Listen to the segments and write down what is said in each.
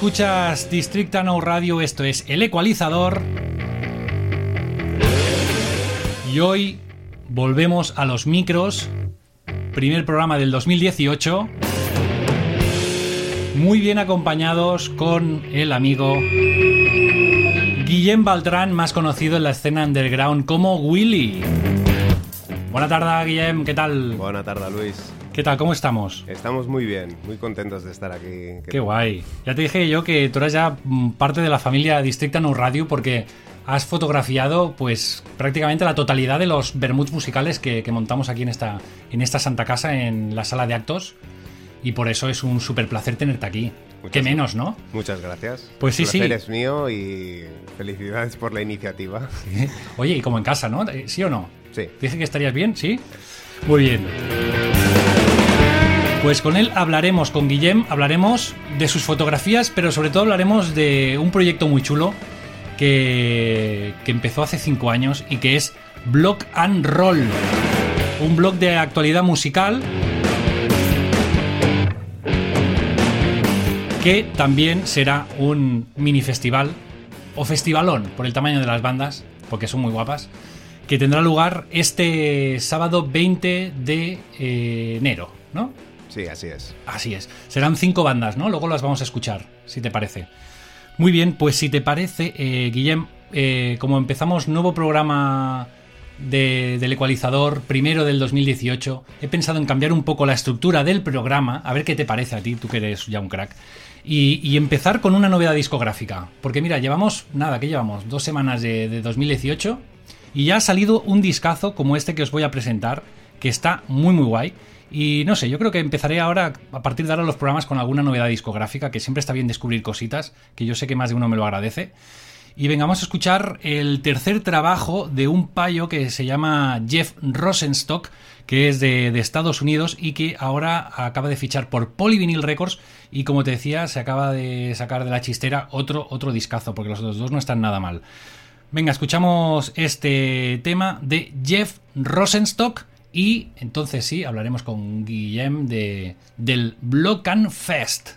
Escuchas Districta No Radio, esto es El Ecualizador. Y hoy volvemos a los micros. Primer programa del 2018. Muy bien acompañados con el amigo Guillem Baltrán, más conocido en la escena underground como Willy. Buena tarde, Guillem, ¿qué tal? Buena tarde, Luis. ¿Qué tal? ¿Cómo estamos? Estamos muy bien, muy contentos de estar aquí. Qué guay. Ya te dije yo que tú eras ya mm, parte de la familia Districta No Radio porque has fotografiado pues prácticamente la totalidad de los bermuds musicales que, que montamos aquí en esta, en esta Santa Casa, en la sala de actos. Y por eso es un súper placer tenerte aquí. Muchas Qué menos, ¿no? Muchas gracias. Pues sí, El placer sí. es mío y felicidades por la iniciativa. Oye, y como en casa, ¿no? Eh, ¿Sí o no? Sí. Dice que estarías bien, ¿sí? Muy bien. Pues con él hablaremos, con Guillem, hablaremos de sus fotografías, pero sobre todo hablaremos de un proyecto muy chulo que, que empezó hace cinco años y que es Blog and Roll. Un blog de actualidad musical que también será un mini festival o festivalón por el tamaño de las bandas, porque son muy guapas, que tendrá lugar este sábado 20 de eh, enero, ¿no? Sí, así es. Así es. Serán cinco bandas, ¿no? Luego las vamos a escuchar, si te parece. Muy bien, pues si te parece, eh, Guillem, eh, como empezamos nuevo programa de- del ecualizador, primero del 2018, he pensado en cambiar un poco la estructura del programa, a ver qué te parece a ti, tú que eres ya un crack, y, empezar con una novedad discográfica. Porque mira, llevamos, nada, ¿qué llevamos? Dos semanas de 2018 y ya ha salido un discazo como este que os voy a presentar, que está muy muy guay. Y no sé, yo creo que empezaré ahora, a partir de ahora, los programas con alguna novedad discográfica, que siempre está bien descubrir cositas, que yo sé que más de uno me lo agradece. Y venga, vamos a escuchar el tercer trabajo de un payo que se llama Jeff Rosenstock, que es de, de Estados Unidos y que ahora acaba de fichar por Polyvinyl Records. Y como te decía, se acaba de sacar de la chistera otro, otro discazo, porque los otros dos no están nada mal. Venga, escuchamos este tema de Jeff Rosenstock y entonces sí, hablaremos con Guillem de, del Blocan Fest.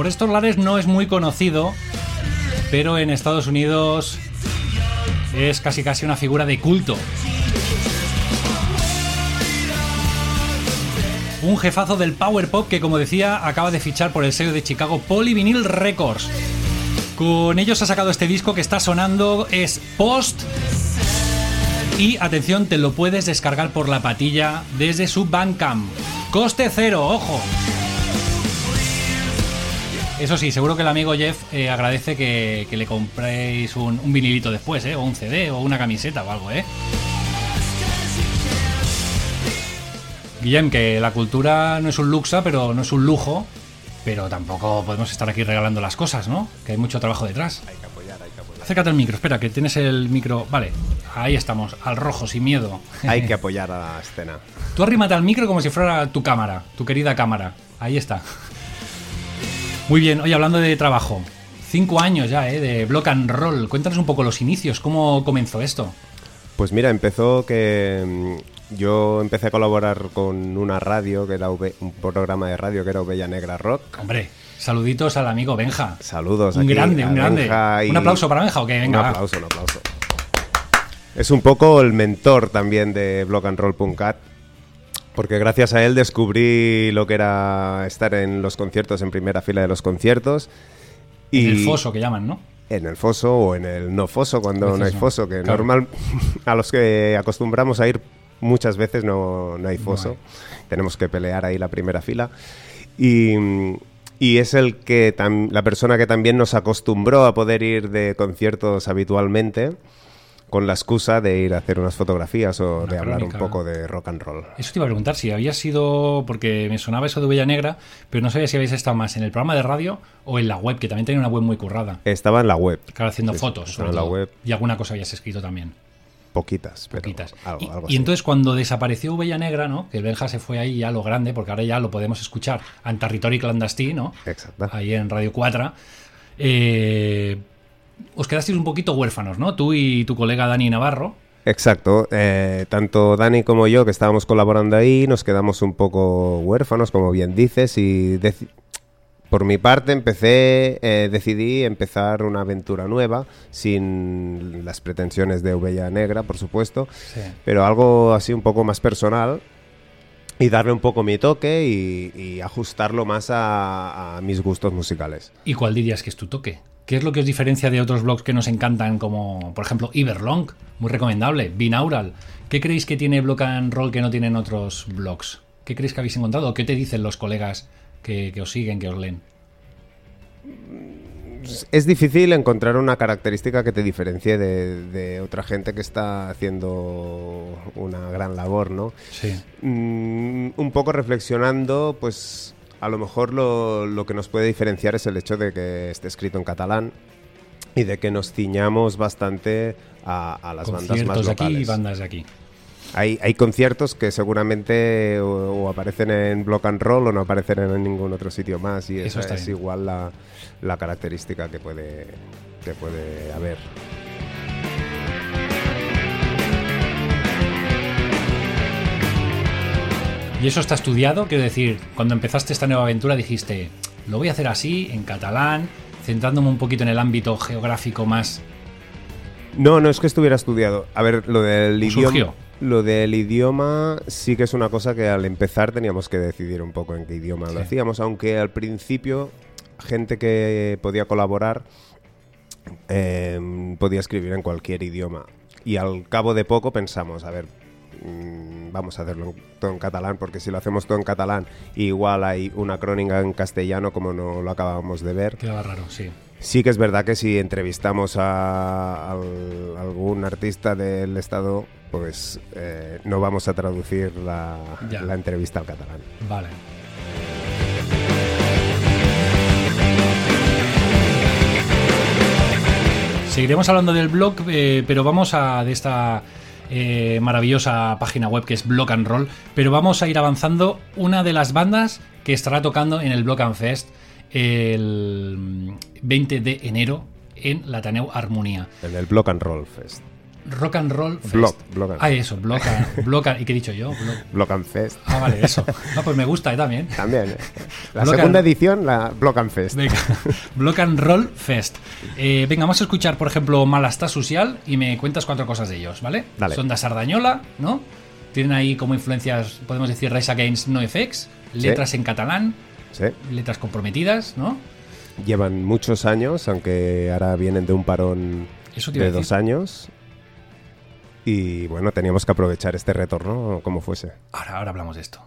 Por estos lares no es muy conocido, pero en Estados Unidos es casi casi una figura de culto. Un jefazo del power pop que, como decía, acaba de fichar por el sello de Chicago Polyvinyl Records. Con ellos ha sacado este disco que está sonando, es Post. Y atención, te lo puedes descargar por la patilla desde su Bandcamp. Coste cero, ojo. Eso sí, seguro que el amigo Jeff eh, agradece que, que le compréis un, un vinilito después, ¿eh? O un CD, o una camiseta o algo, ¿eh? Guillem, que la cultura no es un luxa, pero no es un lujo, pero tampoco podemos estar aquí regalando las cosas, ¿no? Que hay mucho trabajo detrás. Hay que apoyar, hay que apoyar. Acércate al micro, espera, que tienes el micro. Vale, ahí estamos, al rojo, sin miedo. Hay que apoyar a la escena. Tú arrímate al micro como si fuera tu cámara, tu querida cámara. Ahí está. Muy bien, oye, hablando de trabajo. Cinco años ya, ¿eh? De Block and Roll. Cuéntanos un poco los inicios, ¿cómo comenzó esto? Pues mira, empezó que mm, yo empecé a colaborar con una radio, que era un programa de radio que era Ovella Negra Rock. Hombre, saluditos al amigo Benja. Saludos Un aquí grande, a un grande. Benja y- Un aplauso para Benja, ¿o qué? Venga, un va. aplauso, un aplauso. Es un poco el mentor también de blockandroll.cat, porque gracias a él descubrí lo que era estar en los conciertos, en primera fila de los conciertos. Y En el foso que llaman, ¿no? En el foso o en el no foso, cuando veces no hay no. foso, que Claro. normal a los que acostumbramos a ir muchas veces no, no hay No foso. hay. Tenemos que pelear ahí la primera fila. Y, y es el que tam- la persona que también nos acostumbró a poder ir de conciertos habitualmente con la excusa de ir a hacer unas fotografías o Una de hablar un poco de rock and roll. Eso te iba a preguntar si había sido, porque me sonaba eso de Bella Negra, pero no sabía si habéis estado más en el programa de radio o en la web, que también tenía una web muy currada. Estaba en la web. Claro, haciendo Sí, fotos, sobre en la todo. web. Y alguna cosa habías escrito también, Poquitas, pero poquitas. algo, y, algo y así. entonces cuando desapareció Bella Negra, ¿no? Que el Benja se fue ahí ya a lo grande, porque ahora ya lo podemos escuchar en Territory Clandestí, ¿no? Exacto. Ahí en Radio 4. Eh, os quedasteis un poquito huérfanos, ¿no? Tú y tu colega Dani Navarro. Exacto, eh, tanto Dani como yo que estábamos colaborando ahí nos quedamos un poco huérfanos, como bien dices, y por mi parte empecé, eh, decidí empezar una aventura nueva, sin las pretensiones de Ovella Negra, por supuesto, Sí. pero algo así un poco más personal y darle un poco mi toque y, y ajustarlo más a, a mis gustos musicales. ¿Y cuál dirías que es tu toque? ¿Qué es lo que os diferencia de otros blogs que nos encantan, como por ejemplo Iberlong, muy recomendable, Binaural? ¿Qué creéis que tiene Block and Roll que no tienen otros blogs? ¿Qué creéis que habéis encontrado? ¿Qué te dicen los colegas que, que os siguen, que os leen? es difícil encontrar una característica que te diferencie de, de otra gente que está haciendo una gran labor, ¿no? Sí. Mm, un poco reflexionando, pues a lo mejor lo, lo que nos puede diferenciar es el hecho de que esté escrito en catalán y de que nos ciñamos bastante a, a las bandas más Conciertos de aquí y locales. bandas de aquí. Hay, hay conciertos que seguramente o, o aparecen en Block and Roll o no aparecen en ningún otro sitio más y Eso esa está es bien. igual la, la característica que puede, que puede haber. Y eso está estudiado, quiero decir, cuando empezaste esta nueva aventura dijiste, lo voy a hacer así, en catalán, centrándome un poquito en el ámbito geográfico más... No, no es que estuviera estudiado. A ver, lo del Surgió. idioma. Lo del idioma sí que es una cosa que al empezar teníamos que decidir un poco en qué idioma Sí. lo hacíamos, aunque al principio gente que podía colaborar eh, podía escribir en cualquier idioma. Y al cabo de poco pensamos, a ver, mm, vamos a hacerlo todo en catalán, porque si lo hacemos todo en catalán, igual hay una crónica en castellano como no lo acabamos de ver. Quedaba raro, sí. Sí que es verdad que si entrevistamos a, al- algún artista del estado, pues eh, no vamos a traducir la, la entrevista al catalán. Vale. Seguiremos hablando del blog, eh, pero vamos a de esta eh, maravillosa página web que es Block and Roll. Pero vamos a ir avanzando. Una de las bandas que estará tocando en el Block and Fest el mm, 20 de enero en la Taneu Armonía. En el Block and Roll Fest. Rock and Roll Fest. Block, Block and- Ah, eso, Block and, Block and- ¿Y qué he dicho yo? Block- Block and Fest. Ah, vale, eso. Ah, pues me gusta eh, también. También. eh. La segunda and- edición, la Block and Fest. Venga, Block and Roll Fest. Eh, venga, vamos a escuchar, por ejemplo, Malastá Social y me cuentas cuatro cosas de ellos, ¿vale? Dale. Son de Sardañola, ¿no? Tienen ahí como influencias, podemos decir, Rise Against NoFX, letras en catalán, Sí. letras comprometidas, ¿no? Llevan muchos años, aunque ahora vienen de un parón de dos años. Y bueno, teníamos que aprovechar este retorno como fuese. Ahora, ahora hablamos de esto.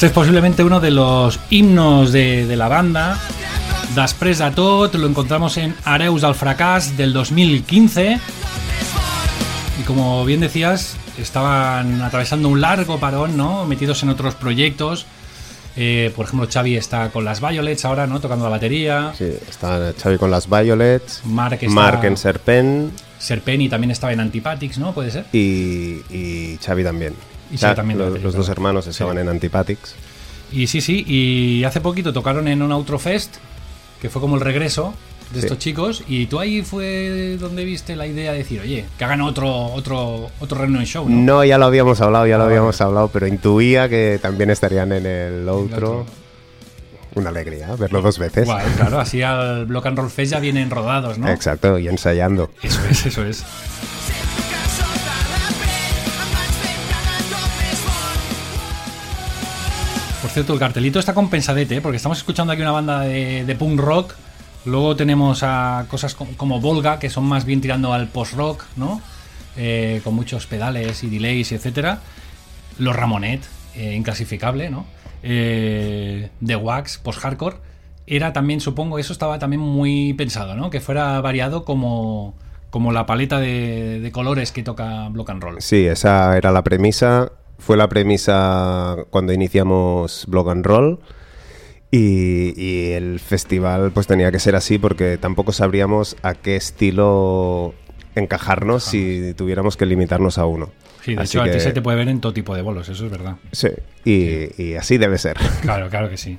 Este es posiblemente uno de los himnos de, de la banda. Després de tot, lo encontramos en Areus al fracàs del 2015. Y como bien decías, estaban atravesando un largo parón, ¿no? Metidos en otros proyectos. Eh, por ejemplo, Xavi está con las Violets ahora, ¿no? Tocando la batería. Sí, está Xavi con las Violets, Mark está- Mark en Serpent Serpeni también estaba en Antipathics, ¿no? Puede ser. y, y Xavi también. Y también, los, dos hermanos estaban Sí. en Antipathics. Y sí, sí, y hace poquito tocaron en un Outrofest, que fue como el regreso de Sí. estos chicos, y tú ahí fue donde viste la idea de decir, oye, que hagan otro otro otro Reunion Show, ¿no? No, ya lo habíamos hablado, ya lo Ah, habíamos hablado, pero intuía que también estarían en el otro. Una alegría verlo dos veces. Guay, claro, así al Block and Roll Fest ya vienen rodados, ¿no? Exacto, y ensayando. Eso es, eso es. Por el cartelito está compensadete, ¿eh? porque estamos escuchando aquí una banda de, punk rock. Luego tenemos a cosas co- como Volga, que son más bien tirando al post-rock, ¿no? Eh, con muchos pedales y delays, etcétera. Los Ramonet, eh, inclasificable, ¿no? Eh, The Wax, post-hardcore. Era también, supongo, eso estaba también muy pensado, ¿no? Que fuera variado como, como la paleta de colores que toca Block and Roll. Sí, esa era la premisa. Fue la premisa cuando iniciamos Blog and Roll. Y, y el festival pues tenía que ser así porque tampoco sabríamos a qué estilo encajarnos si tuviéramos que limitarnos a uno. Sí, de Así hecho, a ti se te puede ver en todo tipo de bolos, eso es verdad. Sí, y, y así debe ser. Claro, claro que sí.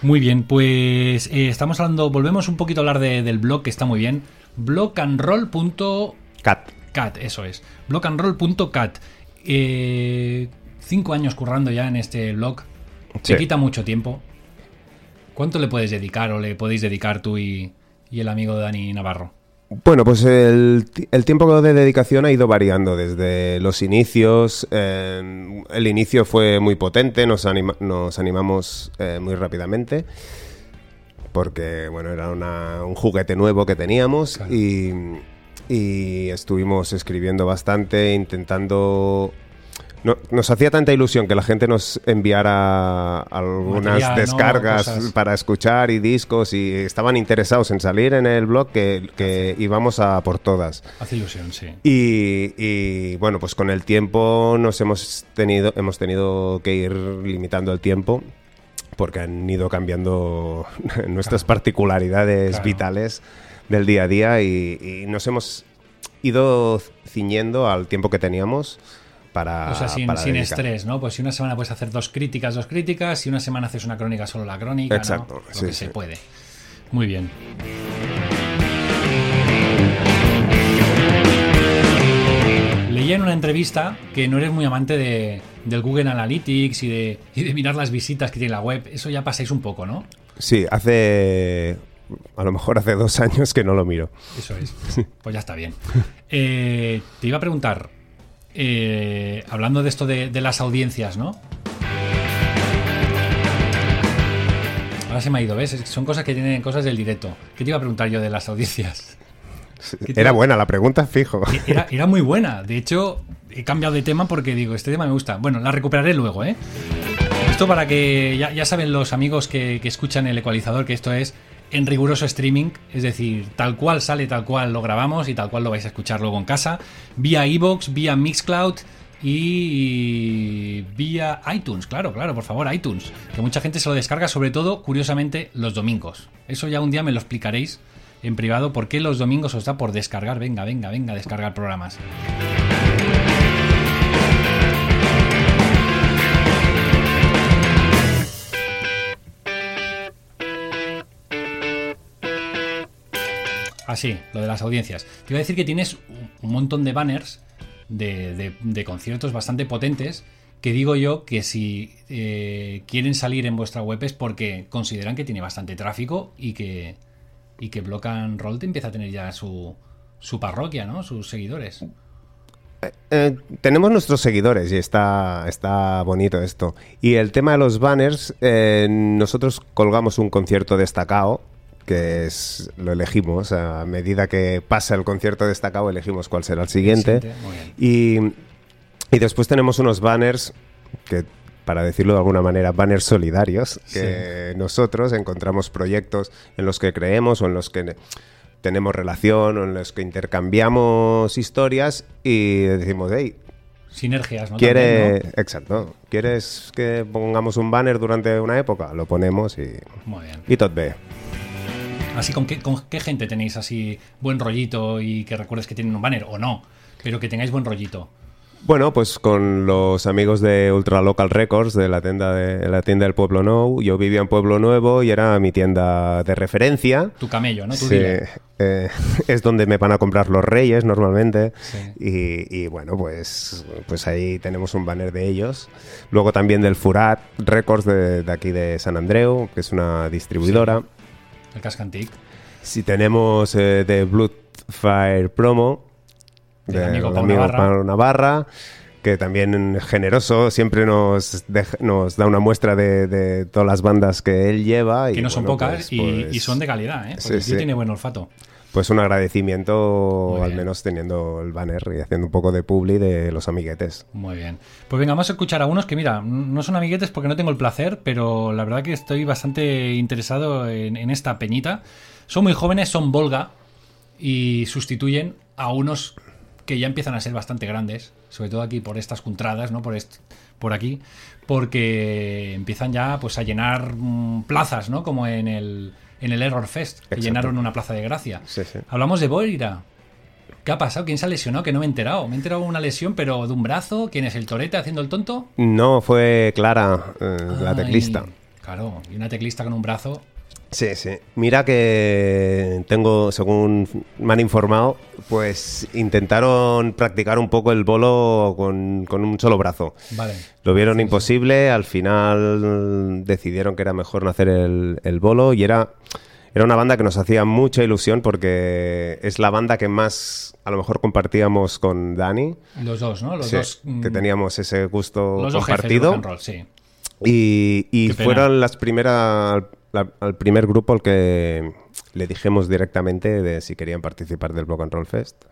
Muy bien, pues eh, estamos hablando, volvemos un poquito a hablar de- del blog, que está muy bien. blogandroll.cat, Cat. eso es. blogandroll.cat. Eh, cinco años currando ya en este blog. Te Sí. quita mucho tiempo. ¿Cuánto le puedes dedicar o le podéis dedicar tú y, y el amigo Dani Navarro? Bueno, pues el, ti- el tiempo de dedicación ha ido variando desde los inicios. eh, el inicio fue muy potente, nos, anima- nos animamos eh, muy rápidamente. Porque, bueno, era una- un juguete nuevo que teníamos Claro. y, y estuvimos escribiendo bastante, intentando... no- nos hacía tanta ilusión que la gente nos enviara algunas Material, ¿no? descargas Cosas. para escuchar y discos y estaban interesados en salir en el blog que, que íbamos a por todas. Hace ilusión, sí. Y, y, bueno, pues con el tiempo nos hemos tenido, hemos tenido que ir limitando el tiempo porque han ido cambiando nuestras particularidades Claro. vitales del día a día y, y nos hemos ido ciñendo al tiempo que teníamos para... O sea, sin, para sin dedicar. estrés, ¿no? Pues si una semana puedes hacer dos críticas, dos críticas, si una semana haces una crónica, solo la crónica, ¿no? Exacto, Lo sí, que sí. se puede. Muy bien. Leía en una entrevista que no eres muy amante de, del Google Analytics y de, y de mirar las visitas que tiene la web. Eso ya pasáis un poco, ¿no? Sí, hace... A lo mejor hace dos años que no lo miro. Eso es. Pues ya está bien. Eh, te iba a preguntar, eh, hablando de esto de, de las audiencias, ¿no? Ahora se me ha ido, ¿ves? Son cosas que tienen cosas del directo. ¿Qué te iba a preguntar yo de las audiencias? ¿Qué te- Era buena la pregunta, fijo. Era, era muy buena. De hecho, he cambiado de tema porque digo, este tema me gusta. Bueno, la recuperaré luego, ¿eh? Esto para que ya, ya saben los amigos que, que escuchan el ecualizador que esto es en riguroso streaming, es decir, tal cual sale, tal cual lo grabamos y tal cual lo vais a escuchar luego en casa, vía iBox, vía Mixcloud y vía iTunes, claro, claro, por favor, iTunes, que mucha gente se lo descarga, sobre todo, curiosamente, los domingos. Eso ya un día me lo explicaréis en privado, por qué los domingos os da por descargar, venga, venga, venga, descargar programas. Así, lo de las audiencias. Te iba a decir que tienes un- montón de banners de, conciertos bastante potentes que digo yo que si eh, quieren salir en vuestra web es porque consideran que tiene bastante tráfico y que, y que Block and Roll te empieza a tener ya su, su parroquia, ¿no? Sus seguidores. Eh, tenemos nuestros seguidores y está, está bonito esto. Y el tema de los banners, eh, nosotros colgamos un concierto destacado, que es lo elegimos a medida que pasa el concierto destacado, elegimos cuál será el siguiente. Y, y después tenemos unos banners que para decirlo de alguna manera, banners solidarios, que nosotros encontramos proyectos en los que creemos o en los que tenemos relación o en los que intercambiamos historias y decimos, hey, Sinergias, ¿no? ¿quiere, También, exacto, ¿quieres que pongamos un banner durante una época? Lo ponemos y. Muy bien. y tot bé. Así, ¿con qué, ¿con qué gente tenéis así buen rollito y que recuerdes que tienen un banner o no? Pero que tengáis buen rollito. Bueno, pues con los amigos de Ultra Local Records, de la tienda, de, la tienda del Pueblo Nuevo. Yo vivía en Pueblo Nuevo y era mi tienda de referencia. Tu camello, ¿no? Tu Sí, eh, es donde me van a comprar los reyes normalmente. Sí. Y, y bueno, pues, pues ahí tenemos un banner de ellos. Luego también del Furat Records de, de aquí de San Andreu, que es una distribuidora. El Cascantic. Si tenemos eh, de Bloodfire Promo, Del amigo del Pau amigo Navarra. Que también es generoso, siempre nos, deja- nos da una muestra de, de todas las bandas que él lleva. Y, Que no son pocas pues- y, pues- y son de calidad, ¿eh? Porque Sí, sí. tiene buen olfato. Pues un agradecimiento, al menos teniendo el banner y haciendo un poco de publi de los amiguetes. Muy bien. Pues venga, vamos a escuchar a unos que, mira, no son amiguetes porque no tengo el placer, pero la verdad que estoy bastante interesado en, en esta peñita. Son muy jóvenes, son Volga y sustituyen a unos que ya empiezan a ser bastante grandes, sobre todo aquí por estas contradas, ¿no? Por, por aquí, porque empiezan ya pues a llenar mm, plazas, ¿no? Como en el, en el Error Fest, que Exacto. llenaron una plaza de gracia. Sí, sí. Hablamos de Boira. ¿Qué ha pasado? ¿Quién se ha lesionado? Que no me he enterado. Me he enterado de una lesión, pero de un brazo. ¿Quién es el torete haciendo el tonto? No, fue Clara, eh, la Ay, teclista. Claro, y una teclista con un brazo. Sí, sí. Mira que tengo, según me han informado, pues intentaron practicar un poco el bolo con, con un solo brazo. Vale. Lo vieron imposible, al final decidieron que era mejor no hacer el, el bolo y era, era una banda que nos hacía mucha ilusión porque es la banda que más a lo mejor compartíamos con Dani. Los dos, ¿no? Los Sí, dos. que mm, teníamos ese gusto los dos jefes de compartido. rock and roll, sí. Y, fueron las primeras, la- al primer grupo al que le dijimos directamente de si querían participar del Block and Roll Fest.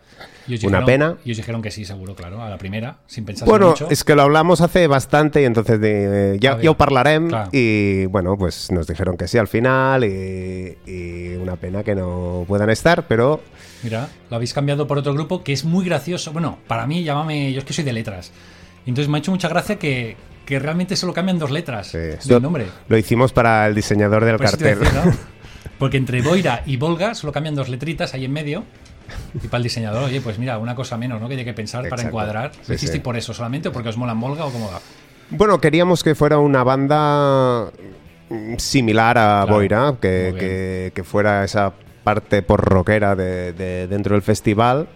Y Una pena. Y os dijeron que sí, seguro, claro, a la primera, sin pensar Bueno, mucho. es que lo hablamos hace bastante y entonces de, eh, ya, ho parlarem Claro. y bueno, pues nos dijeron que sí al final y, y una pena que no puedan estar, pero Mira, lo habéis cambiado por otro grupo que es muy gracioso. Bueno, para mí, llámame. Yo es que soy de letras. Entonces me ha hecho mucha gracia que, que realmente solo cambian dos letras sí, del nombre. lo hicimos para el diseñador del Por cartel. Porque entre Boira y Volga solo cambian dos letritas ahí en medio. Y para el diseñador, oye, pues mira, una cosa menos, ¿no? Que hay que pensar para encuadrar. Sí, ¿Lo sí. por eso solamente o porque os molan Volga o cómo va? Bueno, queríamos que fuera una banda mm, similar a Claro, Boira, que, que- que fuera esa parte por rockera de, de- dentro del festival.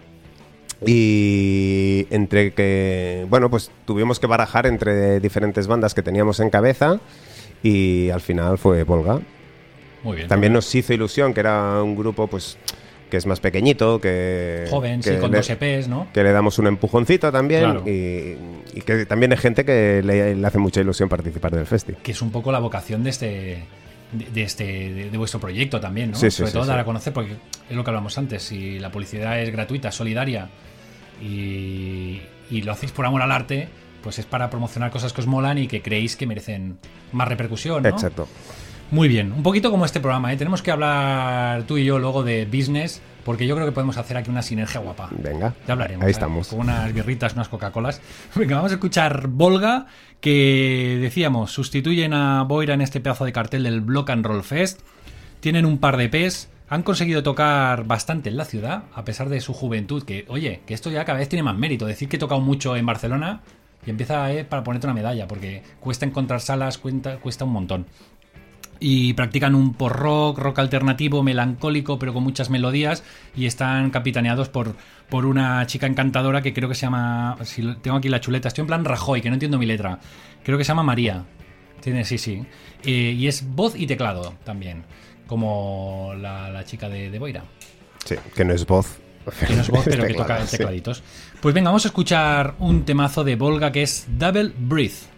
Y entre que, bueno, pues tuvimos que barajar entre diferentes bandas que teníamos en cabeza y al final fue Volga. Muy bien. También nos hizo ilusión que era un grupo pues que es más pequeñito, que... Joven, que sí, con le- dos EPs, ¿no? que le damos un empujoncito también Claro. y, y que también hay gente que le, le hace mucha ilusión participar del festi. Que es un poco la vocación de este. De, de este de, de vuestro proyecto también, ¿no? Sí, sí, Sobre todo dar a conocer, porque es lo que hablamos antes, si la publicidad es gratuita, solidaria y, y lo hacéis por amor al arte, pues es para promocionar cosas que os molan y que creéis que merecen más repercusión, ¿no? Exacto. Muy bien, un poquito como este programa, ¿eh? Tenemos que hablar tú y yo luego de business, porque yo creo que podemos hacer aquí una sinergia guapa. Venga. Ya hablaremos. Ahí ¿eh? estamos. Con unas birritas, unas Coca-Colas. Venga, vamos a escuchar Volga, que decíamos, sustituyen a Boira en este pedazo de cartel del Block and Roll Fest. Tienen un par de P's. Han conseguido tocar bastante en la ciudad, a pesar de su juventud. Que, oye, que esto ya cada vez tiene más mérito. Decir que he tocado mucho en Barcelona y empieza eh, para ponerte una medalla, porque cuesta encontrar salas, cuesta un montón y practican un post rock, rock alternativo, melancólico, pero con muchas melodías y están capitaneados por, por una chica encantadora que creo que se llama, si tengo aquí la chuleta, estoy en plan Rajoy, que no entiendo mi letra, creo que se llama María, tiene, sí, sí, Eh, y es voz y teclado también, como la, la chica de, de Boira, Sí, que no es voz. que no es voz, pero que toca sí. tecladitos. Pues venga, vamos a escuchar un temazo de Volga que es Double Breath.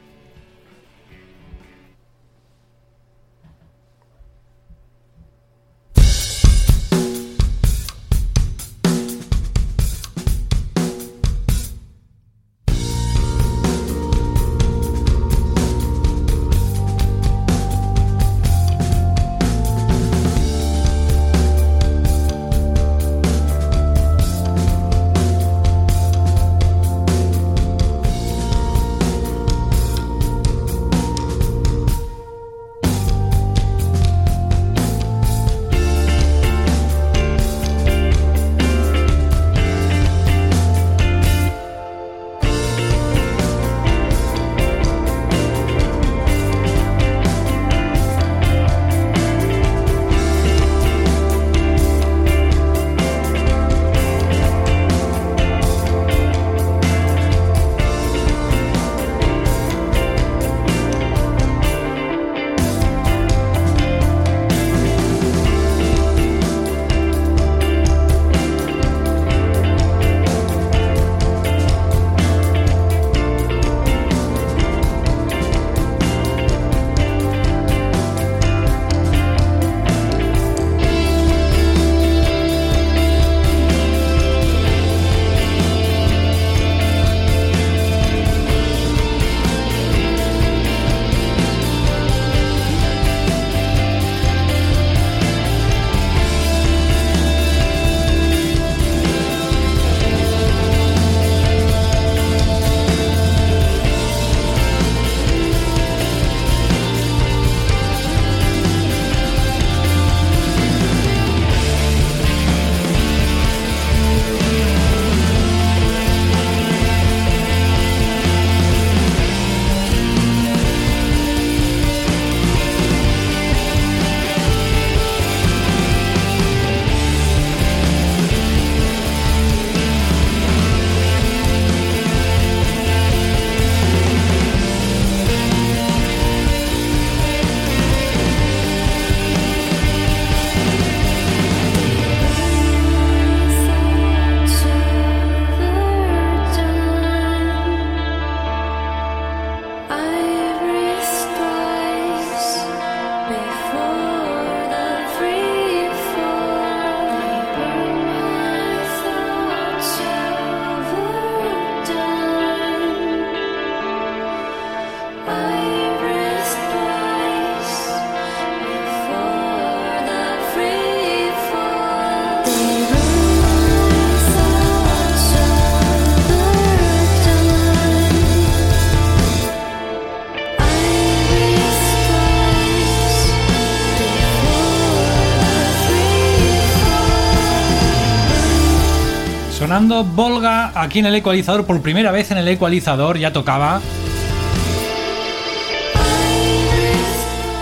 Volga aquí en el ecualizador por primera vez en el ecualizador, ya tocaba.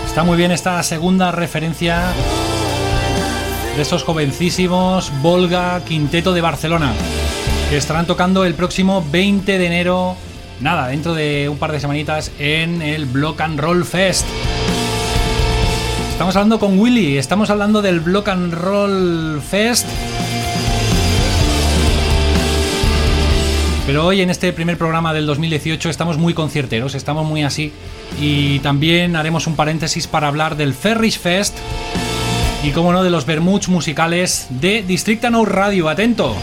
Está muy bien esta segunda referencia de estos jovencísimos Volga Quinteto de Barcelona, que estarán tocando el próximo 20 de enero, nada, dentro de un par de semanitas en el Block and Roll Fest. Estamos hablando con Willy, estamos hablando del Block and Roll Fest. Pero hoy en este primer programa del 2018 estamos muy concierteros, estamos muy así. Y también haremos un paréntesis para hablar del Ferris Fest y, como no, de los Bermuds musicales de Districta No Radio. Atento.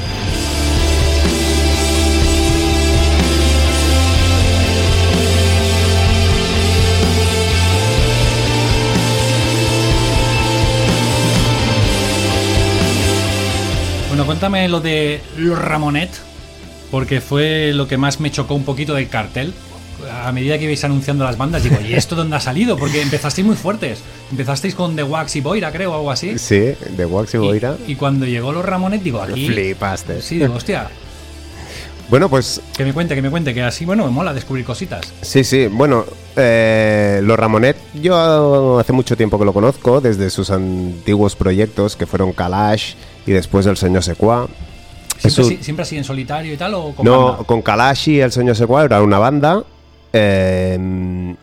Bueno, cuéntame lo de los Ramonet, porque fue lo que más me chocó un poquito del cartel. A medida que ibais anunciando las bandas, digo, ¿y esto dónde ha salido? Porque empezasteis muy fuertes. Empezasteis con The Wax y Boira, creo, o algo así. Sí, de Wax y Boira. Y, y cuando llegó los Ramonet, digo, aquí. Flipaste. Sí, digo, hostia, Bueno, pues que me cuente, que me cuente, que así, bueno, me mola descubrir cositas. sí, sí. Bueno, eh, los Ramonet, yo hace mucho tiempo que lo conozco, desde sus antiguos proyectos que fueron Kalash y después El Señor Secuá. ¿Siempre, así, siempre así en solitario y tal? ¿O con No, banda? con Kalash y El Señor Secuá era una banda. eh,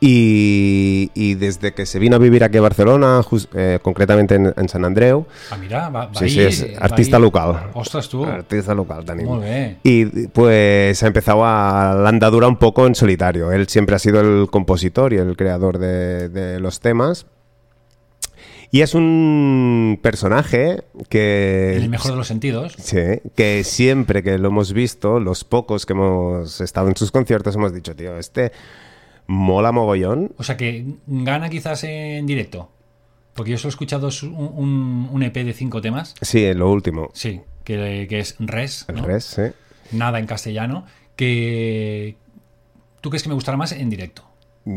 y, y desde que se vino a vivir aquí a Barcelona, eh, concretamente en, en San Andreu, Ah, mira, va, va sí, sí, es artista local. Ostras, tú. Artista local, Dani. Muy bien. Y pues ha empezado a la andadura un poco en solitario. Él siempre ha sido el compositor y el creador de, de los temas. Y es un personaje que... En el mejor de los sentidos. Sí, que siempre que lo hemos visto, los pocos que hemos estado en sus conciertos, hemos dicho, tío, este mola mogollón. O sea que gana quizás en directo. Porque yo solo he escuchado un, un- un EP de cinco temas. Sí, lo último. Sí, que, que es Res. El ¿no? res, sí. Nada en castellano. Que. ¿Tú crees que me gustará más en directo?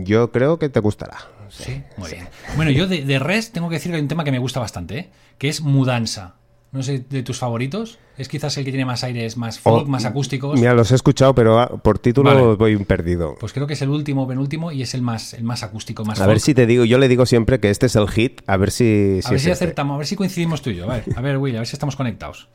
Yo creo que te gustará. Sí, muy bien. Bueno, yo de, de Res tengo que decir que hay un tema que me gusta bastante, ¿eh? que es Mudanza. No sé, de tus favoritos. Es quizás el que tiene más aires, más folk, Oh, más acústicos. Mira, los he escuchado, pero ah, por título Vale. voy perdido. Pues creo que es el último, penúltimo y es el más, el más acústico, más A ver folk. si te digo, yo le digo siempre que este es el hit, a ver si... A ver si este. acertamos, a ver si coincidimos tú y yo. A ver, Will, a ver si estamos conectados.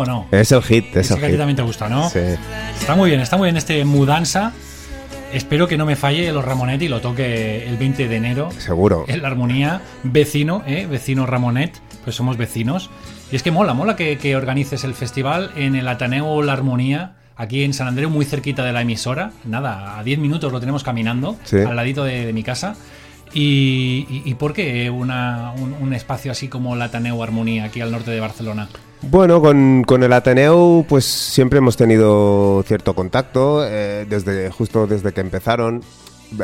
O no? Es el hit, es Ese el que a ti hit. también te gusta, ¿no? Sí. Está muy bien, está muy bien este Mudanza. Espero que no me falle los Ramonet y lo toque el 20 de enero Seguro. en la armonía. Vecino, ¿eh? Vecino Ramonet, pues somos vecinos. Y es que mola, mola que, que organices el festival en el Ateneo La Armonía, aquí en San Andreu, muy cerquita de la emisora. Nada, a 10 minutos lo tenemos caminando, Sí. al ladito de, de mi casa. Y, y, y por qué una- un, un espacio así como el Ateneo Armonía, aquí al norte de Barcelona? Bueno, con, con el Ateneo pues siempre hemos tenido cierto contacto, eh, desde justo desde que empezaron.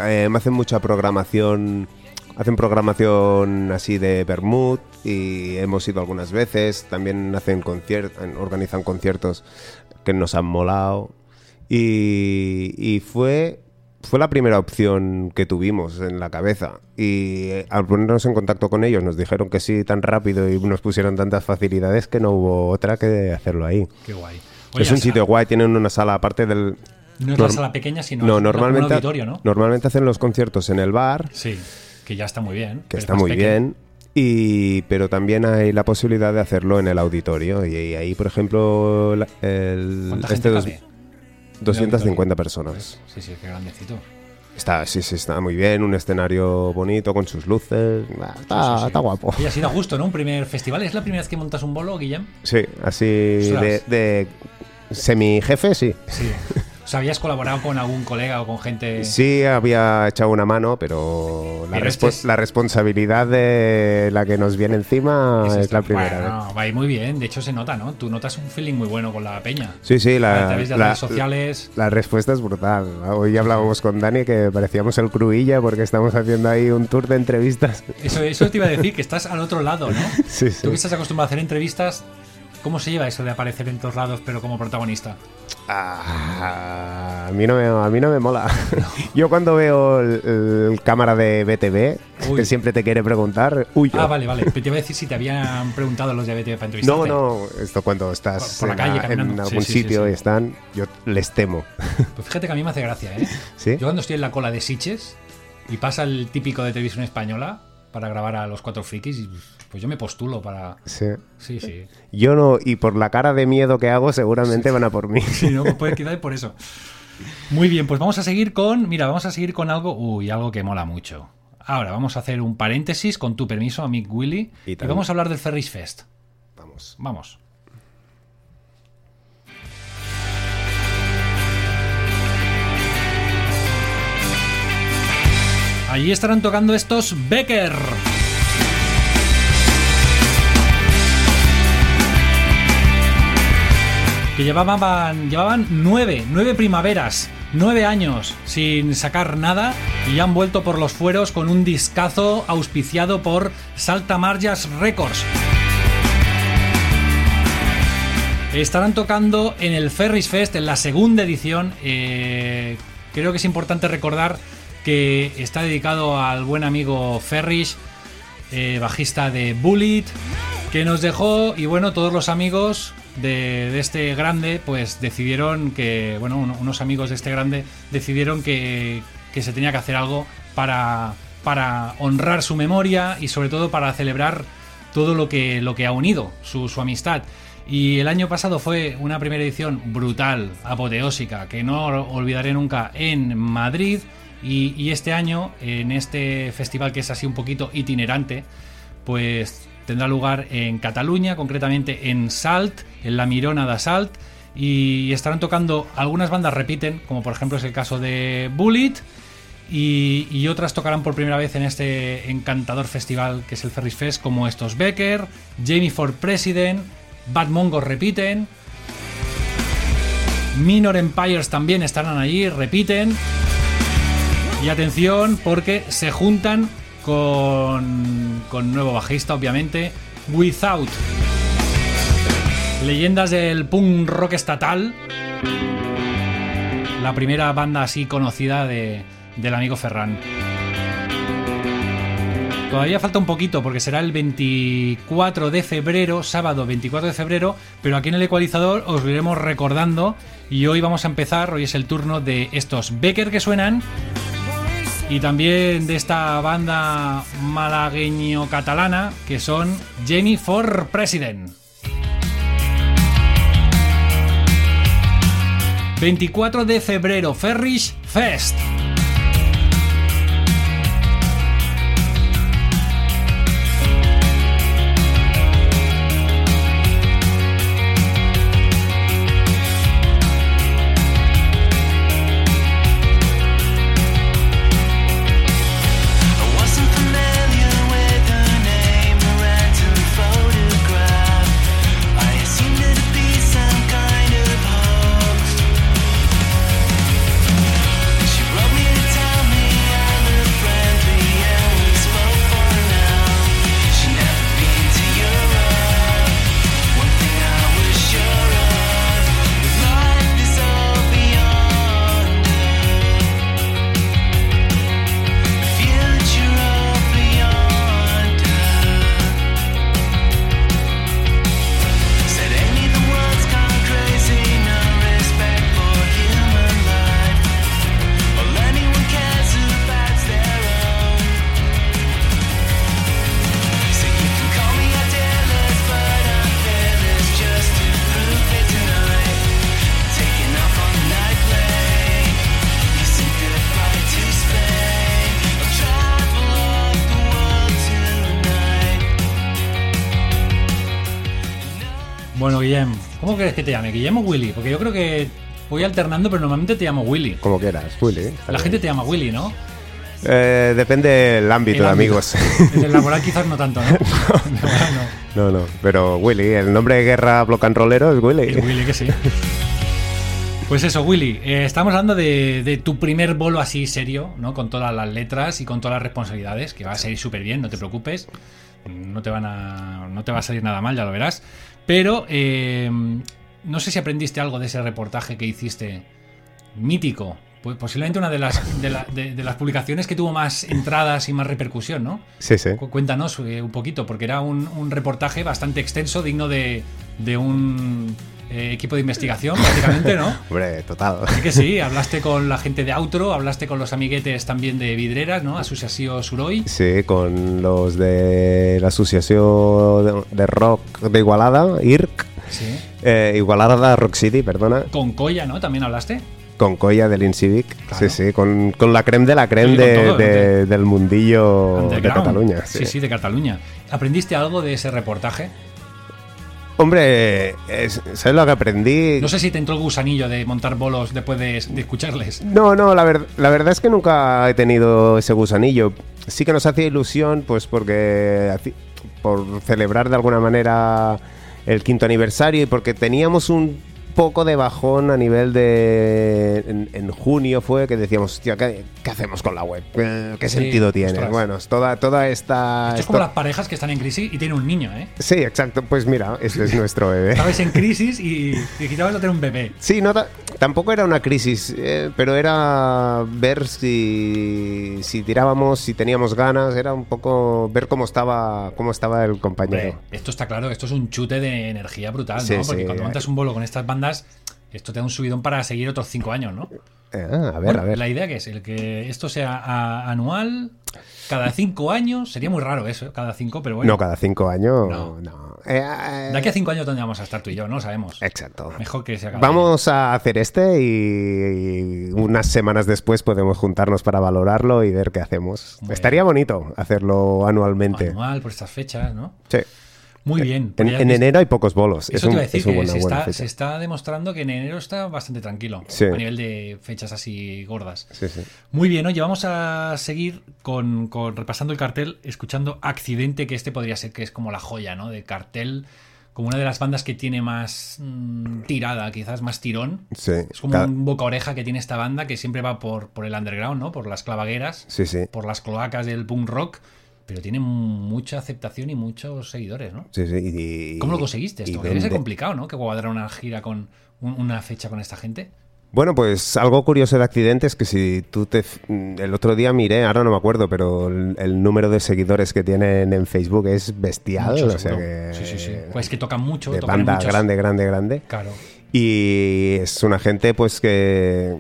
Eh, me hacen mucha programación, hacen programación así de Bermud y hemos ido algunas veces. También hacen conciertos, organizan conciertos que nos han molado. Y, y fue, fue la primera opción que tuvimos en la cabeza. Y eh, al ponernos en contacto con ellos nos dijeron que sí tan rápido y nos pusieron tantas facilidades que no hubo otra que hacerlo ahí. Qué guay. es un sitio guay, tienen una sala aparte del... No es la sala pequeña, sino No, normalmente, un auditorio, ¿no? normalmente hacen los conciertos en el bar, Sí, que ya está muy bien. que Es está muy pequeño. bien. Y, pero también hay la posibilidad de hacerlo en el auditorio. Y, ahí, por ejemplo, el, ¿Cuánta este dos-? 250 personas. Sí, sí, qué grandecito. Está, sí, sí, está muy bien. Un escenario bonito con sus luces. Ah, Está, Sí, sí, sí. está guapo. Oye, ha sido a gusto, ¿no? Un primer festival. ¿Es la primera vez que montas un bolo, Guillem? Sí, así de, de semi-jefe, sí. Sí. O sea, ¿habías colaborado con algún colega o con gente...? Sí, había echado una mano, pero la, respo- este es- la responsabilidad de la que nos viene encima es está- la primera Bueno, vez. va a ir muy bien. De hecho, se nota, ¿no? Tú notas un feeling muy bueno con la peña. Sí, sí, a la, través de la- redes sociales. la respuesta es brutal. Hoy hablábamos con Dani que parecíamos el cruilla porque estamos haciendo ahí un tour de entrevistas. Eso, eso te iba a decir, que estás al otro lado, ¿no? Sí, sí. Tú que estás acostumbrado a hacer entrevistas, ¿cómo se lleva eso de aparecer en todos lados, pero como protagonista? Ah, a, mí no me, a mí no me mola. Yo cuando veo el, el cámara de BTV, Uy. que siempre te quiere preguntar, huyo. Ah, vale, vale. Pero te iba a decir si te habían preguntado los de BTV para entrevistarte. No, no, esto cuando estás Por- por la en, calle en algún sí, sí, sitio sí. y están, yo les temo. Pues fíjate que a mí me hace gracia, ¿eh? Yo cuando estoy en la cola de Siches y pasa el típico de televisión española para grabar a los cuatro frikis, y, pues yo me postulo para... Sí. Sí, sí. Yo no, y por la cara de miedo que hago, seguramente van a por mí. Sí, no, pues puede quedar por eso. Muy bien, pues vamos a seguir con... Mira, vamos a seguir con algo... Uy, algo que mola mucho. Ahora vamos a hacer un paréntesis, con tu permiso, amic Willy, Y y, vamos a hablar del Ferris Fest. Vamos. Vamos. Allí estarán tocando estos Becker. Que llevaban, nueve, nueve primaveras, nueve años sin sacar nada y han vuelto por los fueros con un discazo auspiciado por Salta Marjas Records. Estarán tocando en el Ferris Fest en la segunda edición. Eh, creo que es importante recordar que está dedicado al buen amigo Ferris, eh, bajista de Bullet, que nos dejó y bueno, todos los amigos de, este grande pues decidieron que, bueno, uno- unos amigos de este grande decidieron que, que se tenía que hacer algo para, para honrar su memoria y sobre todo para celebrar todo lo que, lo que ha unido, su, amistad. Y el año pasado fue una primera edición brutal, apoteósica, que no olvidaré nunca en Madrid. Y este año, en este festival que es así un poquito itinerante, pues tendrá lugar en Cataluña, concretamente en Salt, en la Mirona de Salt. Y estarán tocando, algunas bandas repiten, como por ejemplo es el caso de Bullet, y, y otras tocarán por primera vez en este encantador festival que es el Ferris Fest, como estos Becker, Jamie for President, Bad Mongo repiten, Minor Empires también estarán allí, repiten. Y atención, porque se juntan con, nuevo bajista, obviamente, Without. Leyendas del punk rock estatal. La primera banda así conocida de, del amigo Ferran. Todavía falta un poquito porque será el 24 de febrero, sábado 24 de febrero, pero aquí en el ecualizador os iremos recordando y hoy vamos a empezar, hoy es el turno de estos Becker que suenan y también de esta banda malagueño-catalana que son Jenny for President. 24 de febrero, Ferris Fest. ¿Cómo quieres que te llame? ¿Guillem o Willy? Porque yo creo que voy alternando, pero normalmente te llamo Willy. Como quieras, Willy. La bien. gente te llama Willy, ¿no? Eh, depende del ámbito, El de ámbito. amigos. En el laboral quizás no tanto, ¿no? No. no, no. Pero Willy, el nombre de guerra block and rollero es Willy. El Willy que sí. Pues eso, Willy, eh, estamos hablando de, de tu primer bolo así serio, ¿no? Con todas las letras y con todas las responsabilidades, que va a salir súper bien, no te preocupes. No te, van a, no te va a salir nada mal, ya lo verás. Pero eh, no sé si aprendiste algo de ese reportaje que hiciste mítico. Pues posiblemente una de las, de, la- de- de las publicaciones que tuvo más entradas y más repercusión, ¿no? Sí, sí. Cu- Cuéntanos eh, un poquito, porque era un, un reportaje bastante extenso, digno de, de un eh, equipo de investigación, prácticamente, ¿no? Hombre, total. Así que sí, hablaste con la gente de Outro, hablaste con los amiguetes también de Vidreras, ¿no? Asociación Suroi. Sí, con los de la Asociación de, Rock de Igualada, IRC. Sí. Eh, Igualada Rock City, perdona. Con Coya, ¿no? También hablaste. Con Coya del Incivic. Claro. Sí, sí, con, con la creme de la creme Sí, de- todo, de- del mundillo de. Cataluña. Sí. sí, de Cataluña. ¿Aprendiste algo de ese reportaje? Hombre, es- ¿sabes lo que aprendí? No sé si te entró el gusanillo de montar bolos después de, de escucharles. No, no, la, ver- la verdad es que nunca he tenido ese gusanillo. Sí que nos hacía ilusión, pues porque por celebrar de alguna manera el quinto aniversario y porque teníamos un poco de bajón a nivel de... En, en junio fue que decíamos, hostia, ¿qué, qué hacemos con la web? ¿Qué, Sí, sentido tiene? ostras. Bueno, es toda, toda esta... Esto es esto- como las parejas que están en crisis y tienen un niño, ¿eh? Sí, exacto. Pues mira, ese es nuestro bebé. Estabais en crisis y dijiste, vas a tener un bebé. Sí, no, ta- tampoco era una crisis, eh, pero era ver si, si tirábamos, si teníamos ganas, era un poco ver cómo estaba, cómo estaba el compañero. Hombre, esto está claro, esto es un chute de energía brutal, Sí, ¿no? Porque sí, cuando montas un bolo con estas bandas, esto te da un subidón para seguir otros cinco años, ¿no? Eh, ah, a ver, Bueno, a ver. La idea que es el que esto sea anual, cada cinco años, sería muy raro eso, ¿eh? cada cinco, pero bueno. No, cada cinco años, No. no. Eh, eh, De aquí a cinco años, ¿dónde vamos a estar tú y yo? No sabemos. Exacto. Mejor que sea cada Vamos a hacer este y, y unas semanas después podemos juntarnos para valorarlo y ver qué hacemos. Bueno. Estaría bonito hacerlo anualmente. anual por estas fechas, ¿no? Sí. Muy bien. En, enero hay pocos bolos. Eso es te un- iba a decir es buena, se buena está, fecha. se está demostrando que en enero está bastante tranquilo Sí. a nivel de fechas así gordas. Sí, sí. Muy bien, oye, vamos a seguir con, con- repasando el cartel, escuchando Accidente, que este podría ser que es como la joya, ¿no? De cartel, como una de las bandas que tiene más mm, tirada, quizás más tirón. Sí. Es como Cada- un boca oreja que tiene esta banda que siempre va por, por el underground, ¿no? Por las clavagueras, por las cloacas del punk rock, pero tiene mucha aceptación y muchos seguidores, ¿no? Sí, sí, y- y- ¿Cómo lo conseguiste esto? Debe ser complicado, ¿no? Que cuadrar una gira con un- una fecha con esta gente. Bueno, pues algo curioso de accidente es que si tú te... El otro día miré, ahora no me acuerdo, pero el, el número de seguidores que tienen en Facebook es bestial. Mucho, o sea seguro. que, Sí, sí, sí. Pues que tocan mucho, De tocan banda grande, grande, grande. Claro. Y es una gente pues que,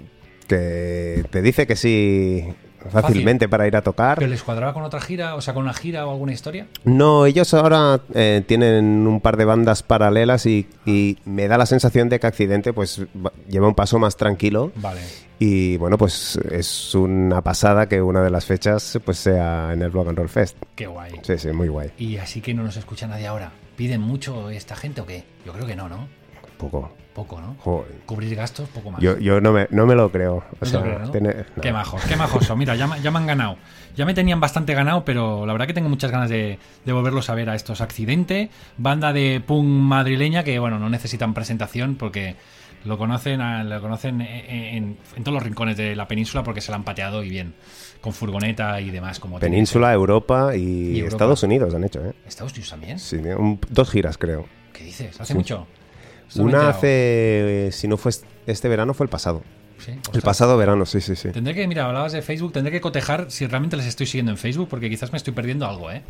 que te dice que sí fácilmente para ir a tocar. ¿Pero les cuadraba con otra gira? O sea, con una gira o alguna historia? No, ellos ahora eh, tienen un par de bandas paralelas y, y me da la sensación de que Accidente pues va- lleva un paso más tranquilo Vale. y bueno pues es una pasada que una de las fechas pues sea en el Block and Roll Fest. Qué guay. Sí, sí, muy guay. Y así que no nos escucha nadie ahora. ¿Piden mucho esta gente o qué? Yo creo que no, ¿no? Poco. Poco, ¿no? Joder. Cubrir gastos, poco más. Yo, yo no, me, no me lo creo. O No te sea, creo, ¿no? tener- no. Qué majos, qué majos son. Mira, ya, me- ya me han ganado. Ya me tenían bastante ganado, pero la verdad que tengo muchas ganas de, de volverlos a ver a estos. Accidente, banda de punk madrileña que, bueno, no necesitan presentación porque lo conocen, a- lo conocen en, en- en todos los rincones de la península porque se la han pateado y bien, con furgoneta y demás. como Península, Europa y, Y Europa. Estados Unidos han hecho, ¿eh? ¿Estados Unidos también? Sí, un- dos giras creo. ¿Qué dices? ¿Hace Sí. mucho? Una hace, eh, si no fue este verano, fue el pasado. Sí, El pasado verano, sí, sí, sí. Tendré que, mira, hablabas de Facebook, tendré que cotejar si realmente les estoy siguiendo en Facebook, porque quizás me estoy perdiendo algo, ¿eh?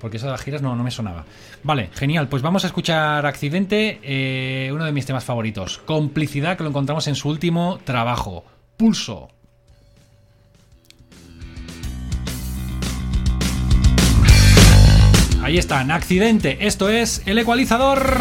Porque eso de las giras no, no me sonaba. Vale, genial. Pues vamos a escuchar Accidente, eh, uno de mis temas favoritos. Complicidad, que lo encontramos en su último trabajo. Pulso. Ahí están, Accidente. Esto es el ecualizador.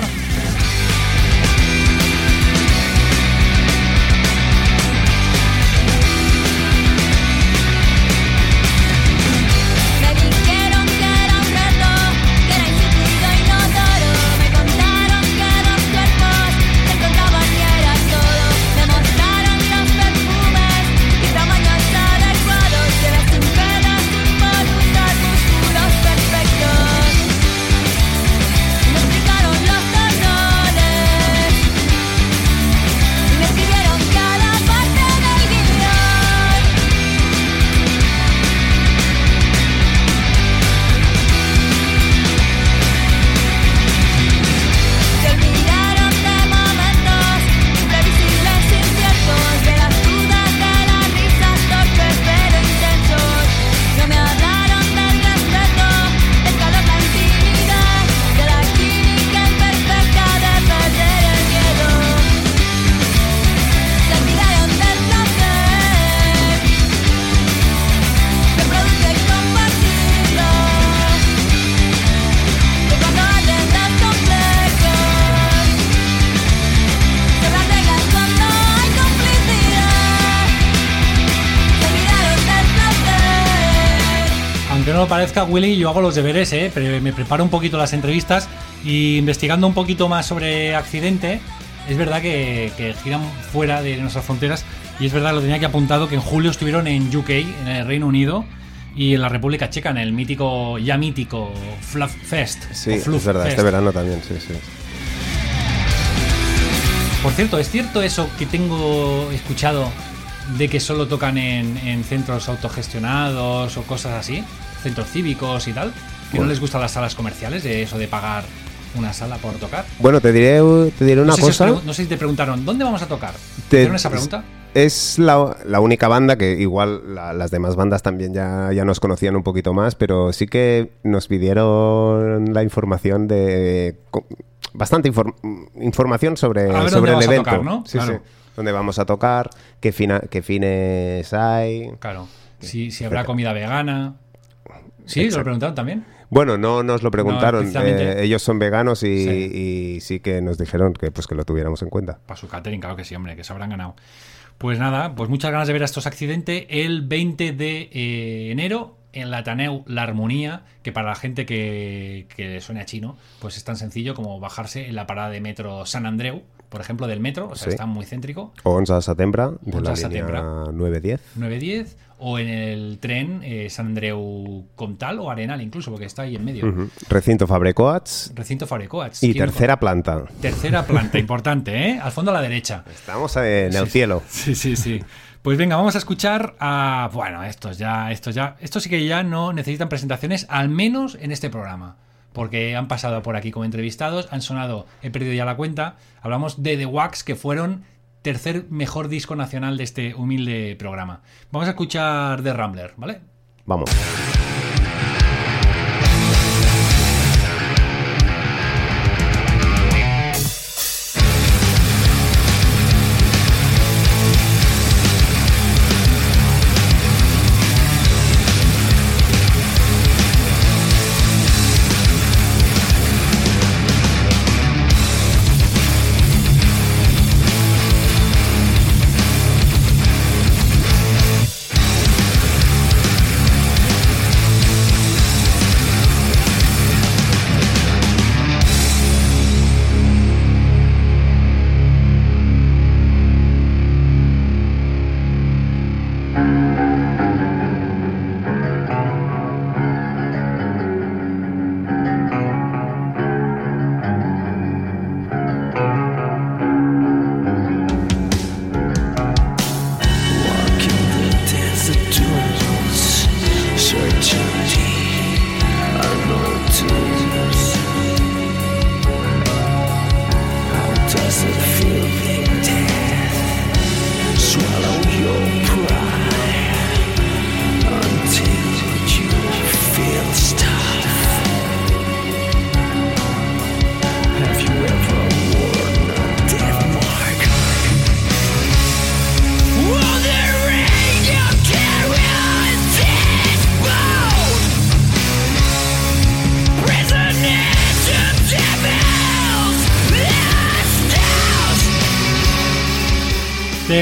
Willy, yo hago los deberes, ¿eh? Pero me preparo un poquito las entrevistas y investigando un poquito más sobre Accidente, es verdad que, que giran fuera de nuestras fronteras y es verdad, lo tenía que apuntado, que en julio estuvieron en UK, en el Reino Unido, y en la República Checa, en el mítico, ya mítico Fluff Fest. Sí, Fluff es verdad, Fest. este verano también, sí, sí. Por cierto, ¿es cierto eso que tengo escuchado de que solo tocan en, en centros autogestionados o cosas así? Centros cívicos y tal. Que no les gustan las salas comerciales, de eso de pagar una sala por tocar. Bueno, te diré, te diré una no, sé cosa. no sé si te preguntaron, ¿dónde vamos a tocar? Te- ¿Hicieron esa pregunta? Es la, la única banda que igual la- las demás bandas también ya, ya nos conocían un poquito más, pero sí que nos pidieron la información de... Bastante inform- información sobre, A ver sobre dónde el evento. tocar, ¿no? Sí, Claro. sí. Dónde vamos a tocar, qué, fina- qué fines hay. Claro. Si, si habrá comida vegana. Sí, lo Exacto. preguntaron también. Bueno, no nos lo preguntaron. eh, ellos son veganos y Sí. y sí que nos dijeron que pues que lo tuviéramos en cuenta. Para su catering, claro que sí, hombre, que se habrán ganado. Pues nada, pues muchas ganas de ver a estos accidentes el 20 de eh, enero en la Ateneu La Armonía, que para la gente que, que suene a chino, pues es tan sencillo como bajarse en la parada de metro San Andreu, por ejemplo, del metro, o sea, Sí. está muy céntrico, 11 de setembre de 11 la línea 910. 910, o en el tren eh, San Andreu Comtal o Arenal incluso, porque está ahí en medio. Recinto Fabrecoats Recinto Fabrecoats. y tercera planta. Tercera planta, importante, ¿eh? Al fondo a la derecha. Estamos en el cielo. Sí, sí, sí. Pues venga, vamos a escuchar a. Bueno, estos ya, estos ya. Estos sí que ya no necesitan presentaciones, al menos en este programa. Porque han pasado por aquí como entrevistados, han sonado, he perdido ya la cuenta. Hablamos de The Wax, que fueron tercer mejor disco nacional de este humilde programa. Vamos a escuchar The Rambler, ¿vale? Vamos.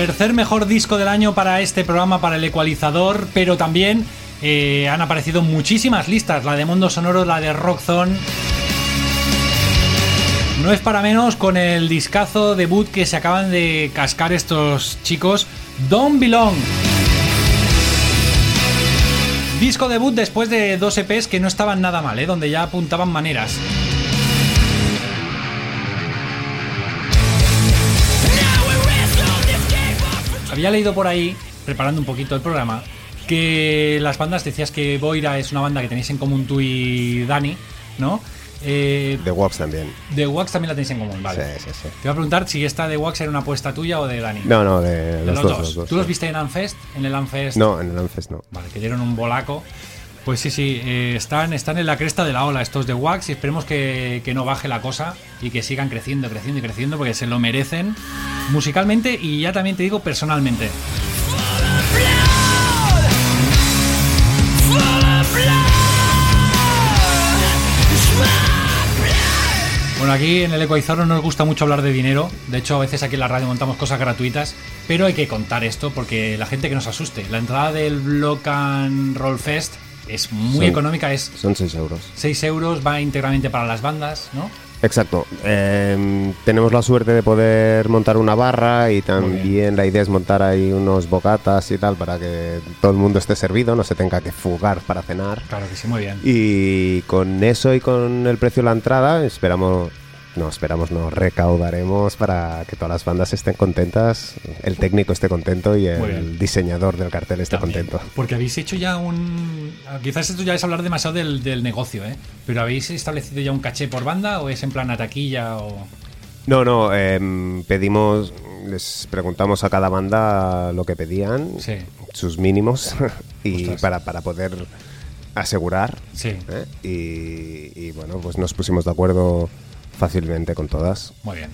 Tercer mejor disco del año para este programa, para el ecualizador, pero también eh, han aparecido muchísimas listas, la de Mundo Sonoro, la de Rockzone. No es para menos con el discazo debut que se acaban de cascar estos chicos, Don't Belong. Disco debut después de dos EPs que no estaban nada mal, ¿eh? donde ya apuntaban maneras. Había leído por ahí, preparando un poquito el programa, que las bandas, decías que Boira es una banda que tenéis en común tú y Dani, ¿no? Eh, The Wax también. The Wax también la tenéis en común, vale. Sí, sí, sí. Te iba a preguntar si esta de Wax era una apuesta tuya o de Dani. No, no, de, de los, los, dos, dos. los ¿Tú los viste en Anfest? En el Anfest. No, en el Anfest no. Vale, que dieron un bolaco. Pues sí, sí, eh, están, están en la cresta de la ola estos de Wax y esperemos que, que no baje la cosa y que sigan creciendo, creciendo y creciendo porque se lo merecen musicalmente y ya también te digo personalmente. Bueno, aquí en el Ecualizador no nos gusta mucho hablar de dinero. De hecho, a veces aquí en la radio montamos cosas gratuitas. Pero hay que contar esto porque la gente que nos asuste. La entrada del Block and Roll Fest es muy Son- económica, es Son 6 euros. 6 euros, va íntegramente para las bandas, ¿no? Exacto. Eh, tenemos la suerte de poder montar una barra y también la idea es montar ahí unos bocatas y tal para que todo el mundo esté servido, no se tenga que fugar para cenar. Claro que sí, muy bien. Y con eso y con el precio de la entrada esperamos, no esperamos, no recaudaremos para que todas las bandas estén contentas, el técnico esté contento y el diseñador del cartel esté También. contento. Porque habéis hecho ya un. Quizás esto ya es hablar demasiado del, del negocio, ¿eh? Pero ¿habéis establecido ya un caché por banda o es en plan a taquilla o.? No, no, em, pedimos, les preguntamos a cada banda lo que pedían, Sí. sus mínimos, y para, para poder asegurar. Sí, ¿eh? Y, y, bueno, pues nos pusimos de acuerdo fácilmente con todas. muy bien.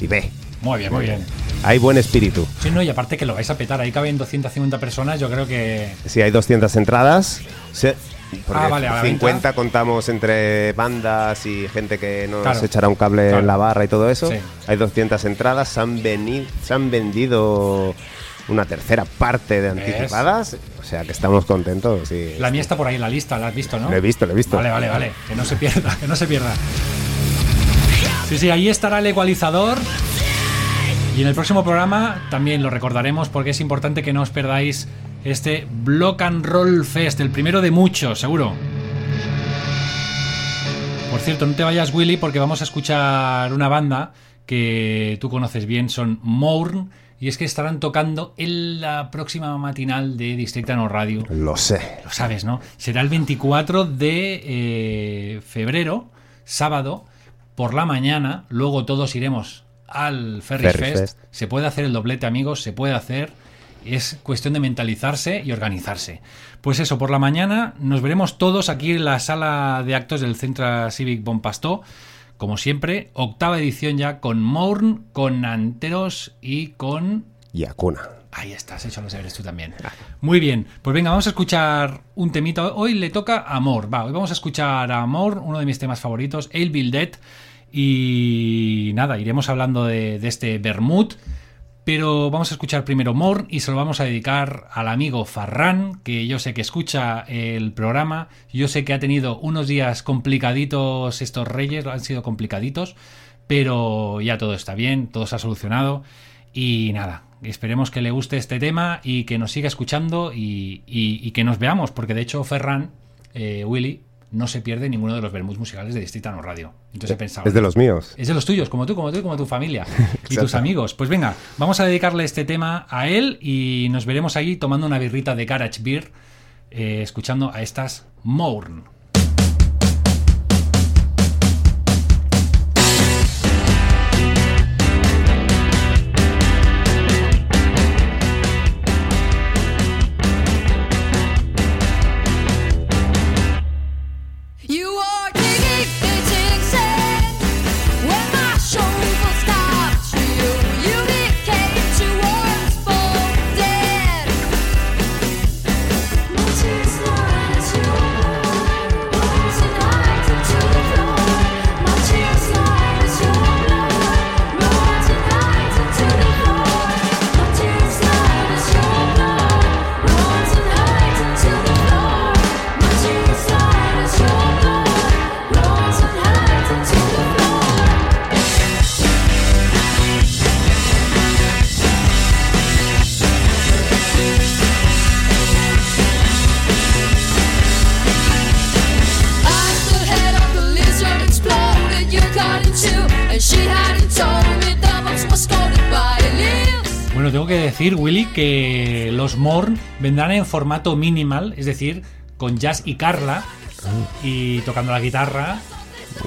Y ve, Muy bien, muy bien. hay buen espíritu. Sí, no, y aparte que lo vais a petar, ahí caben 250 personas, yo creo que. Si hay 200 entradas, se- porque Ah, vale, a la 50 venta. contamos entre bandas y gente que nos Claro. echará un cable Claro. en la barra y todo eso. Sí. Hay 200 entradas, se han, veni- se han vendido una tercera parte de anticipadas, o sea que estamos contentos. y- La mía está por ahí en la lista, la has visto, ¿no? Lo he visto, lo he visto. Vale, vale, vale. Que no se pierda, que no se pierda. Sí, sí, ahí estará el ecualizador. Y en el próximo programa también lo recordaremos porque es importante que no os perdáis este Block and Roll Fest, el primero de muchos, seguro. Por cierto, no te vayas, Willy, porque vamos a escuchar una banda que tú conoces bien, son Mourn, y es que estarán tocando en la próxima matinal de Districtano Radio. Lo sé. Lo sabes, ¿no? Será el 24 de eh, febrero, sábado, por la mañana. Luego todos iremos al Ferris, Ferris Fest. Fest. Se puede hacer el doblete, amigos, se puede hacer. Es cuestión de mentalizarse y organizarse. Pues eso, por la mañana nos veremos todos aquí en la sala de actos del Centro Civic Bonpastó. Como siempre, octava edición ya con Mourn, con Anteros y con Y Acuna. Ahí estás, hecho los deberes tú también. Muy bien, pues venga, vamos a escuchar un temita. Hoy le toca Amor. Va, hoy vamos a escuchar a Amor, uno de mis temas favoritos, El Bill Dead. Y nada, iremos hablando de, este Bermud. Pero vamos a escuchar primero Morn y se lo vamos a dedicar al amigo Farran, que yo sé que escucha el programa. Yo sé que ha tenido unos días complicaditos estos reyes, han sido complicaditos, pero ya todo está bien, todo se ha solucionado. Y nada, esperemos que le guste este tema y que nos siga escuchando y que nos veamos, porque de hecho Ferran, eh, Willy, no se pierde ninguno de los Bermuds musicales de Distrito Radio. Entonces he pensado... Es de los míos. Es de los tuyos, como tú, como tú y como tu familia. y tus amigos. Pues venga, vamos a dedicarle este tema a él y nos veremos ahí tomando una birrita de Garage Beer, eh, escuchando a estas Mourn. Decir, Willy, que los Mourn vendrán en formato minimal, es decir, con Jazz y Carla y tocando la guitarra.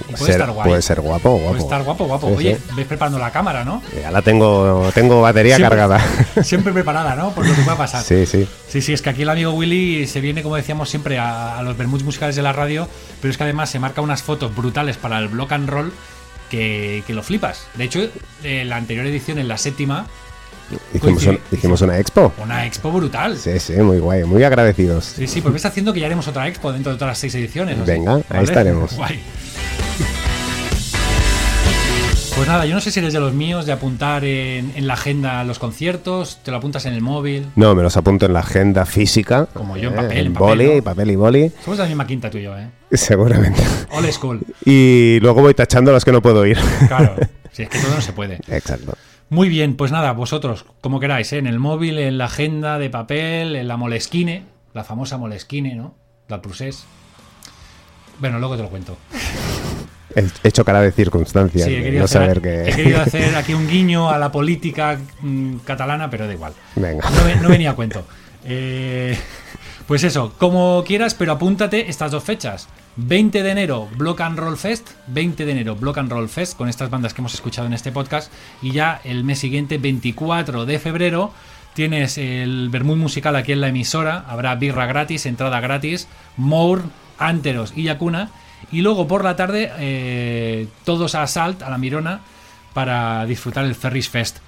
Y puede Ser- estar guay. puede ser guapo, guapo. Puede estar guapo, guapo. Sí, Oye, sí. ves preparando la cámara, ¿no? Ya la tengo, tengo batería Siempre- cargada. Siempre preparada, ¿no? Por lo que pueda pasar. sí, sí. Sí, sí, es que aquí el amigo Willy se viene, como decíamos siempre, a, a los Bermuds musicales de la radio, pero es que además se marca unas fotos brutales para el block and roll que, que lo flipas. De hecho, en la anterior edición, en la séptima, Hicimos, Coincide- un- hicimos una expo. una expo brutal. Sí, Sí, sí, muy guay, muy agradecidos. sí, pues ves haciendo que ya haremos otra expo dentro de todas las seis ediciones. Venga, ahí ¿Vale? estaremos. Guay. Pues nada, yo no sé si eres de los míos de apuntar en, en la agenda los conciertos, te lo apuntas en el móvil. No, me los apunto en la agenda física. Como yo en eh, papel, en papel, boli, ¿no? papel y boli. Somos de la misma quinta tú y yo, ¿eh? Seguramente. Old school. Y luego voy tachando los que no puedo ir. Claro. Si es que todo no se puede. Exacto. Muy bien, pues nada, vosotros, como queráis, ¿eh? en el móvil, en la agenda de papel, en la Moleskine, la famosa Moleskine, ¿no? La Prusés. Bueno, luego te lo cuento. He hecho cara de circunstancias. Sí, he querido, no hacer, saber que. he querido hacer aquí un guiño a la política mm, catalana, pero da igual. Venga. No, no venía a cuento. Eh, pues eso, como quieras, pero apúntate estas dos fechas. 20 de enero, Block and Roll Fest. 20 de enero, Block and Roll Fest, con estas bandas que hemos escuchado en este podcast. Y ya el mes siguiente, 24 de febrero, tienes el Bermud musical aquí en la emisora. Habrá birra gratis, entrada gratis, Mour, Anteros y Yacuna. Y luego por la tarde, eh, todos a Salt, a la Mirona, para disfrutar el Ferris Fest.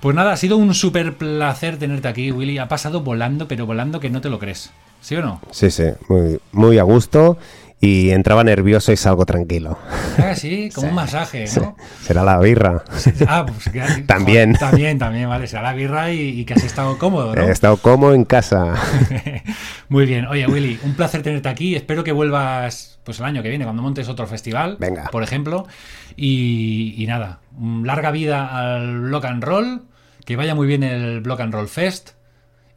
Pues nada, ha sido un súper placer tenerte aquí, Willy. Ha pasado volando, pero volando que no te lo crees. ¿Sí o no? Sí, sí, muy, muy a gusto. Y entraba nervioso y salgo tranquilo. Ah, sí, como Sí, un masaje, Sí. ¿no? Será la birra. Ah, pues que- También. joder, también, también, vale. Será la birra y, y que has estado cómodo, ¿no? He estado como en casa. Muy bien. Oye, Willy, un placer tenerte aquí. Espero que vuelvas pues el año que viene, cuando montes otro festival, Venga. por ejemplo. Y, y nada, larga vida al Block and Roll. Que vaya muy bien el Block and Roll Fest.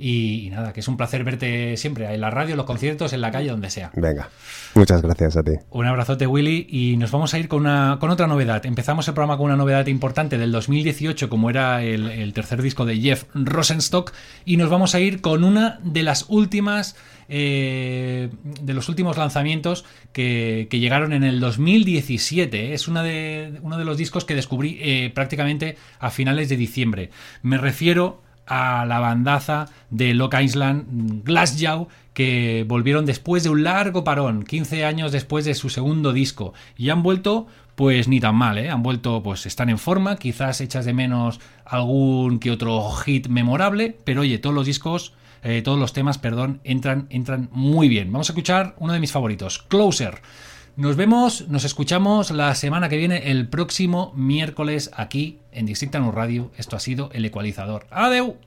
Y, y nada, que es un placer verte siempre en la radio, en los conciertos, en la calle, donde sea. Venga. Muchas gracias a ti. Un abrazote, Willy, y nos vamos a ir con, una, con otra novedad. Empezamos el programa con una novedad importante del 2018, como era el, el tercer disco de Jeff Rosenstock, y nos vamos a ir con una de las últimas, eh, de los últimos lanzamientos que, que llegaron en el 2017. ¿eh? Es una de, uno de los discos que descubrí eh, prácticamente a finales de diciembre. Me refiero a la bandaza de Lock Island Glassjaw que volvieron después de un largo parón, 15 años después de su segundo disco y han vuelto pues ni tan mal, ¿eh? han vuelto pues están en forma, quizás echas de menos algún que otro hit memorable, pero oye, todos los discos eh, todos los temas, perdón, entran entran muy bien. Vamos a escuchar uno de mis favoritos, Closer. Nos vemos, nos escuchamos la semana que viene, el próximo miércoles, aquí en Districta Radio. Esto ha sido El Ecualizador. ¡Adeu!